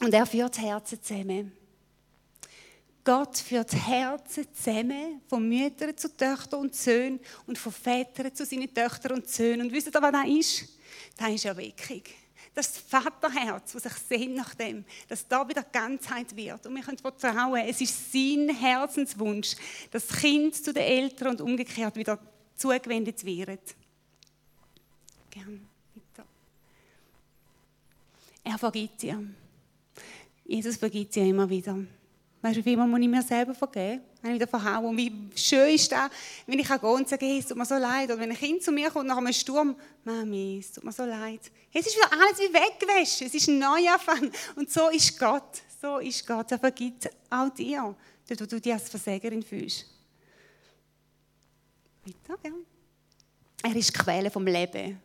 Und er führt Herzen zusammen. Gott führt Herzen zusammen, von Müttern zu Töchtern und Söhnen und von Vätern zu seinen Töchtern und Söhnen. Und wisst ihr, was das ist? Das ist Erweckung. Das ist das Vaterherz, das sich sehnt nach dem, dass da wieder Ganzheit wird. Und wir können vertrauen, es ist sein Herzenswunsch, dass das Kind zu den Eltern und umgekehrt wieder zugewendet wird. Gern, bitte. Er vergibt dir. Jesus vergibt dir immer wieder. Weißt du, wie immer muss ich mir selber vergeben? Wenn ich wieder verhaue. Und wie schön ist das, wenn ich gehen und sage, hey, es tut mir so leid. Oder wenn ein Kind zu mir kommt nach einem Sturm, Mami, es tut mir so leid. Es ist wieder alles wie weggewaschen. Es ist ein Neuanfang. Und so ist Gott. So ist Gott. Er vergibt auch dir, dort wo du dich als Versägerin fühlst. Weiter, ja. Er ist die Quelle vom Leben.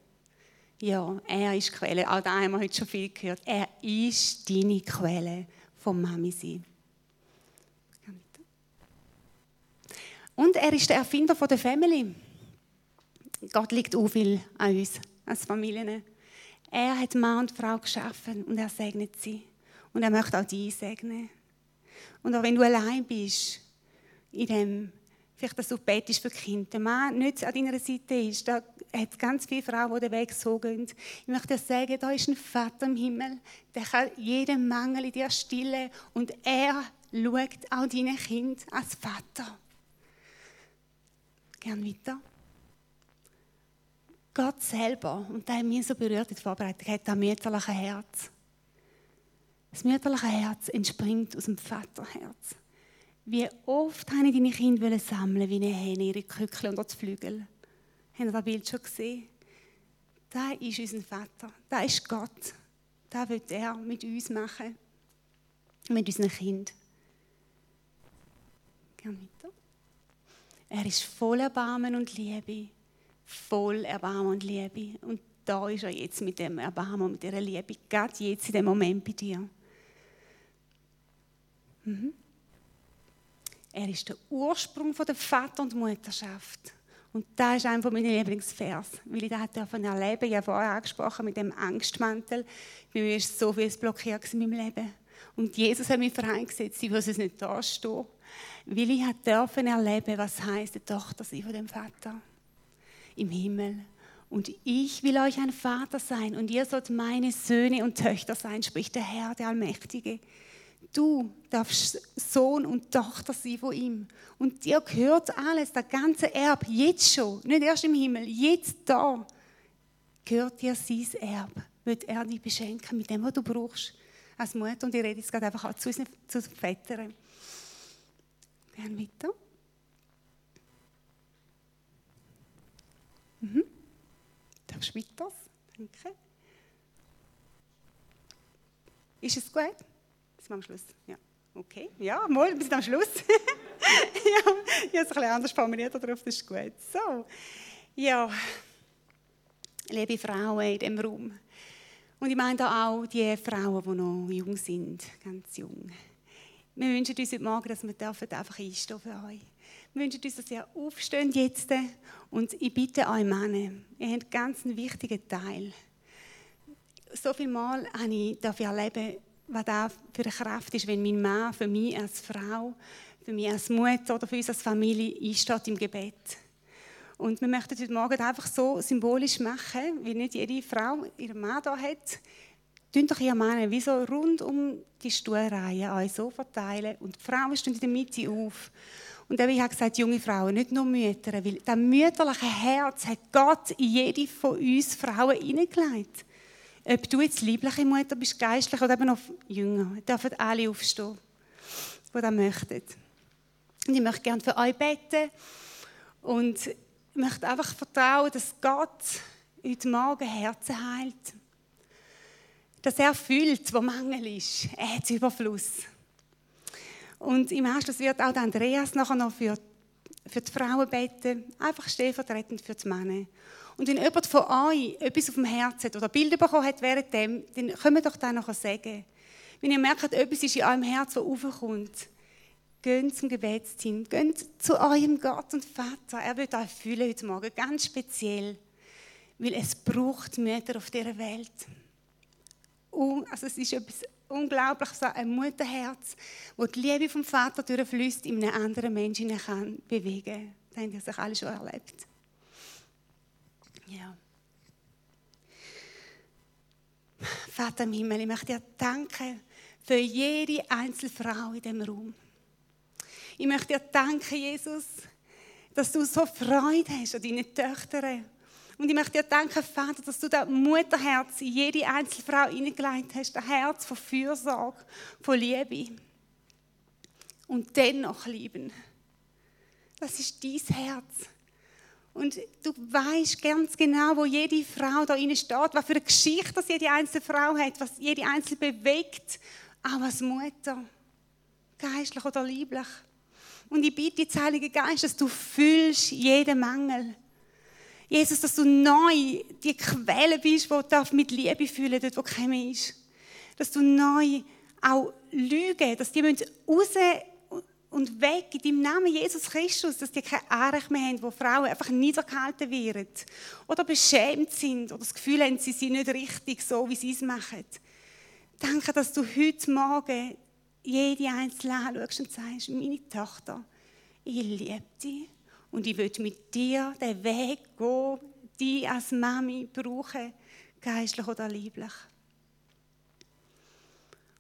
Ja, er ist die Quelle. Auch da haben wir heute schon viel gehört. Er ist deine Quelle vom Mami sein. Und er ist der Erfinder der Family. Gott liegt auch viel an uns als Familien. Er hat Mann und Frau geschaffen und er segnet sie. Und er möchte auch dich segnen. Und auch wenn du allein bist, in dem, vielleicht dass du betest für Kinder, der Mann nicht an deiner Seite ist, da hat es ganz viele Frauen, die den Weg so gehen. Ich möchte dir sagen, da ist ein Vater im Himmel, der kann jeden Mangel in dir stillen und er schaut auch deine Kinder als Vater. Gern weiter. Gott selber, und der hat mich so berührt in der Vorbereitung, hat ein mütterliches Herz. Das mütterliche Herz entspringt aus dem Vaterherz. Wie oft habe ich deine Kinder sammeln wie eine Hähne, ihre Kückel und die Flügel. Habt ihr das Bild schon gesehen? Da ist unser Vater. Da ist Gott. Da wird er mit uns machen. Mit unseren Kindern. Gerne weiter. Er ist voll Erbarmen und Liebe. Voll Erbarmen und Liebe. Und da ist er jetzt mit dem Erbarmen und mit dieser Liebe. Gerade jetzt in dem Moment bei dir. Mhm. Er ist der Ursprung der Vater- und Mutterschaft. Und da ist einer meiner Lieblingsvers, weil ich das davon erlebe. Ich habe vorher angesprochen mit dem Angstmantel. Bei mir war so viel blockiert in meinem Leben. Und Jesus hat mich freigesetzt, ich muss es nicht da stehen weil ich dürfen erleben, was heißt, eine Tochter sein von dem Vater im Himmel. Und ich will euch ein Vater sein und ihr sollt meine Söhne und Töchter sein, spricht der Herr, der Allmächtige. Du darfst Sohn und Tochter sein von ihm. Und dir gehört alles, der ganze Erb, jetzt schon, nicht erst im Himmel, jetzt da, gehört dir sein Erb. Wird er dich beschenken mit dem, was du brauchst als Mutter. Und ich rede jetzt gerade einfach auch zu unseren Vätern. Gern weiter. Mhm. Darfst du weiter? Danke. Ist es gut? Sind wir am Schluss? Ja. Okay. Ja, mal, wir sind am Schluss. <laughs> ja, ich habe es ein bisschen anders formuliert darauf, das ist gut. So. Ja. Liebe Frauen in diesem Raum. Und ich meine da auch die Frauen, die noch jung sind, ganz jung. Wir wünschen uns heute Morgen, dass wir einfach einstehen für euch. Wir wünschen uns, dass ihr aufsteht jetzt und ich bitte euch Männer, ihr habt einen ganz wichtigen Teil. So viel Mal habe ich erleben, was da für eine Kraft ist, wenn mein Mann für mich als Frau, für mich als Mutter oder für uns als Familie einsteht im Gebet. Und wir möchten heute Morgen einfach so symbolisch machen, wie nicht jede Frau ihren Mann da hat. Tun doch ihr Männer wie so rund um die Stuhlreihe euch so verteilen und die Frauen stehen in der Mitte auf. Und eben, ich habe gesagt, junge Frauen, nicht nur Mütter, weil das mütterliche Herz hat Gott in jede von uns Frauen hineingelegt. Ob du jetzt liebliche Mutter bist, geistlich oder eben noch jünger, dürfen alle aufstehen, die das möchten. Und ich möchte gerne für euch beten und möchte einfach vertrauen, dass Gott heute Morgen Herzen heilt. Dass er fühlt, wo Mangel ist. Er hat Überfluss. Und im Anschluss wird auch Andreas nachher noch für, für die Frauen beten, einfach stellvertretend für die Männer. Und wenn jemand von euch etwas auf dem Herzen hat oder Bilder bekommen hat während dem, dann können wir doch das nachher sagen. Wenn ihr merkt, etwas ist in eurem Herz, das aufkommt, Geht zum Gebetsteam, geht zu eurem Gott und Vater. Er wird euch fühlen heute Morgen, ganz speziell, weil es braucht Mütter auf dieser Welt. Also es ist etwas Unglaubliches, so ein Mutterherz, wo die Liebe vom Vater durchfließt, in einen anderen Menschen kann bewegen. Das haben ihr sich alle schon erlebt. Ja. Vater im Himmel, ich möchte dir danken für jede einzelne Frau in diesem Raum. Ich möchte dir danken, Jesus, dass du so Freude hast an deinen Töchtern. Und ich möchte dir danken, Vater, dass du das Mutterherz in jede einzelne Frau hineingelegt hast. Das Herz von Fürsorge, von Liebe. Und dennoch lieben. Das ist dein Herz. Und du weißt ganz genau, wo jede Frau da steht, was für eine Geschichte das jede einzelne Frau hat, was jede einzelne bewegt, auch als Mutter, geistlich oder lieblich. Und ich bitte dich, Heilige Geist, dass du fühlst jeden Mangel. Jesus, dass du neu die Quelle bist, die mit Liebe fühlen dort wo kein ist. Dass du neu auch Lügen, dass die müssen raus und weg in deinem Namen Jesus Christus, dass die kein Anrecht mehr haben, wo Frauen einfach niedergehalten werden oder beschämt sind oder das Gefühl haben, sie sind nicht richtig so, wie sie es machen. Danke, dass du heute Morgen jede Einzelne anschaust und sagst, meine Tochter, ich liebe dich und ich will mit dir den Weg gehen, die als Mami brauchen, geistlich oder lieblich.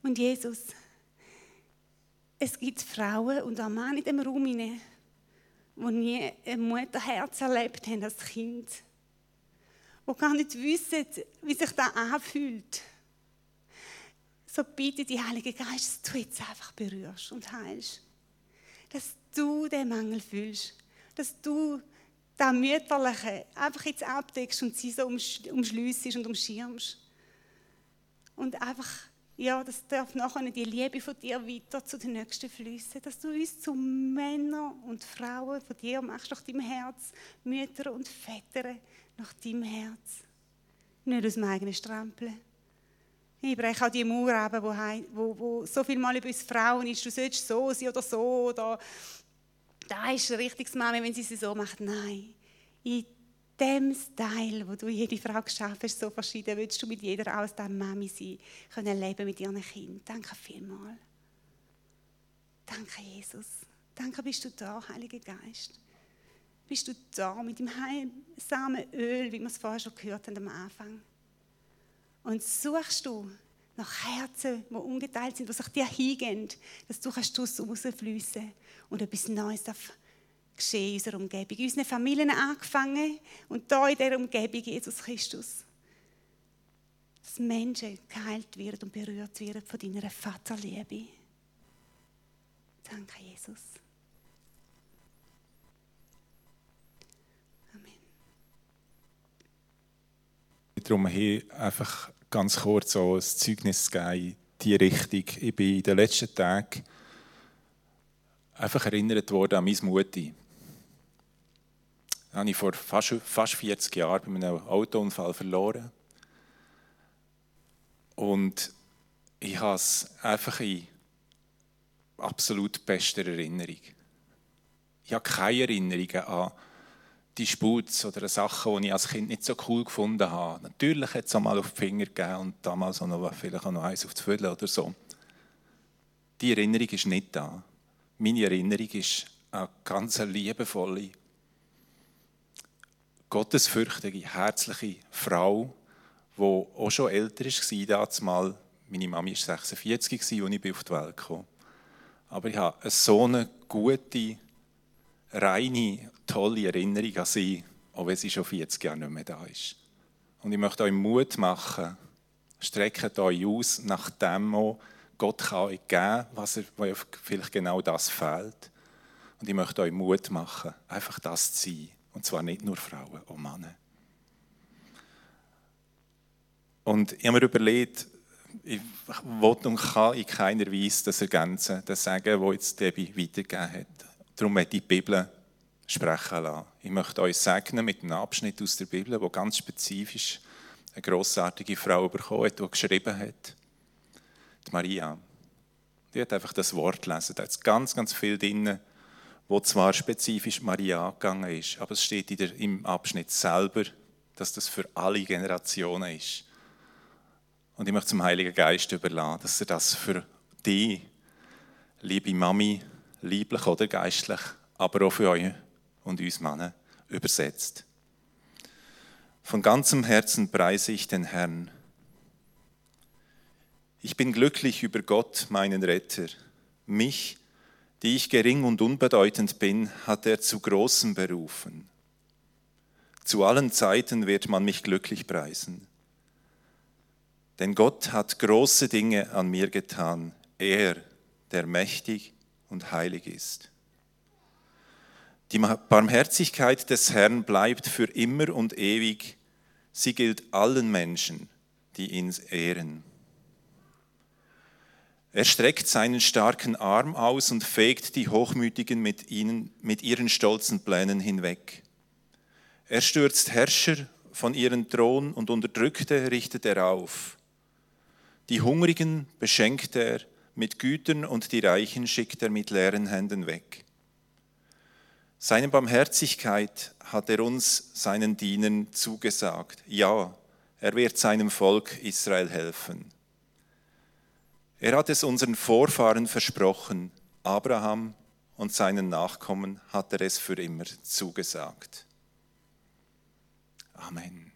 Und Jesus, es gibt Frauen und auch Männer in dem Raum, die nie ein Mutterherz erlebt haben als Kind, die gar nicht wissen, wie sich das anfühlt so bitte die Heilige Geist, dass du jetzt einfach berührst und heilst. Dass du den Mangel fühlst. Dass du das Mütterliche einfach jetzt abdeckst und sie so umschliessest und umschirmst. Und einfach, ja, das darf nachher die Liebe von dir weiter zu den Nächsten fließen. Dass du uns zu Männern und Frauen von dir machst, nach deinem Herz, Mütter und Väter nach deinem Herz. Nicht aus dem eigenen Strampeln. Ich breche auch die Mauer ab, wo, wo, wo so viel mal über uns Frauen ist, du sollst so sein oder so, oder da ist ein richtiges Mami, wenn sie sie so macht. Nein, in dem Style, wo du jede Frau geschaffen hast, so verschieden, willst du mit jeder aus der Mami sein, können leben mit ihren Kindern. Danke vielmals. Danke, Jesus. Danke, bist du da, Heiliger Geist. Bist du da mit dem heilsamen Öl, wie wir es vorher schon gehört haben am Anfang. Und suchst du nach Herzen, die ungeteilt sind, die sich dir hingehen, dass du kannst rausfließen und etwas Neues darf geschehen in unserer Umgebung. In unseren Familien angefangen und da in dieser Umgebung Jesus Christus. Dass Menschen geheilt werden und berührt werden von deiner Vaterliebe. Danke, Jesus. darum, hier einfach ganz kurz so ein Zeugnis geben in diese Richtung. Ich bin in den letzten Tagen einfach erinnert worden an meine Mutti. Habe ich vor fast, fast 40 Jahren bei einem Autounfall verloren. Und ich habe es einfach in absolut bester Erinnerung. Ich habe keine Erinnerungen an die Sputz oder Sachen, die ich als Kind nicht so cool gefunden habe. Natürlich hat es auch mal auf die Finger gegeben und damals auch noch, vielleicht auch noch eins auf die Vögel oder so. Die Erinnerung ist nicht da. Meine Erinnerung ist eine ganz liebevolle, gottesfürchtige, herzliche Frau, die auch schon älter war damals. Meine Mami war 46, als ich auf die Welt kam. Aber ich habe so eine gute, reine, tolle Erinnerung an sie, auch wenn sie schon 40 Jahre nicht mehr da ist. Und ich möchte euch Mut machen, streckt euch aus nach dem, was Gott kann euch geben was er, vielleicht genau das fehlt. Und ich möchte euch Mut machen, einfach das zu sein. Und zwar nicht nur Frauen, auch Männer. Und ich habe mir überlegt, ich will und kann in keiner Weise das ergänzen, das sagen, das jetzt Debbie weitergegeben hat. Darum möchte ich die Bibel sprechen lassen. Ich möchte euch segnen mit einem Abschnitt aus der Bibel, wo ganz spezifisch eine grossartige Frau bekommen hat, die geschrieben hat. Die Maria. Die hat einfach das Wort lesen. Da ist ganz, ganz viel drin, wo zwar spezifisch Maria gegangen ist, aber es steht der, im Abschnitt selber, dass das für alle Generationen ist. Und ich möchte zum Heiligen Geist überlassen, dass er das für dich, liebe Mami, lieblich oder geistlich, aber auch für euch und uns Männer übersetzt. Von ganzem Herzen preise ich den Herrn. Ich bin glücklich über Gott, meinen Retter. Mich, die ich gering und unbedeutend bin, hat er zu Großem berufen. Zu allen Zeiten wird man mich glücklich preisen. Denn Gott hat große Dinge an mir getan, er, der mächtig und heilig ist. Die Barmherzigkeit des Herrn bleibt für immer und ewig. Sie gilt allen Menschen, die ihn ehren. Er streckt seinen starken Arm aus und fegt die Hochmütigen mit, ihnen, mit ihren stolzen Plänen hinweg. Er stürzt Herrscher von ihren Thron und Unterdrückte richtet er auf. Die Hungrigen beschenkt er mit Gütern und die Reichen schickt er mit leeren Händen weg. Seine Barmherzigkeit hat er uns, seinen Dienern, zugesagt. Ja, er wird seinem Volk Israel helfen. Er hat es unseren Vorfahren versprochen, Abraham und seinen Nachkommen hat er es für immer zugesagt. Amen.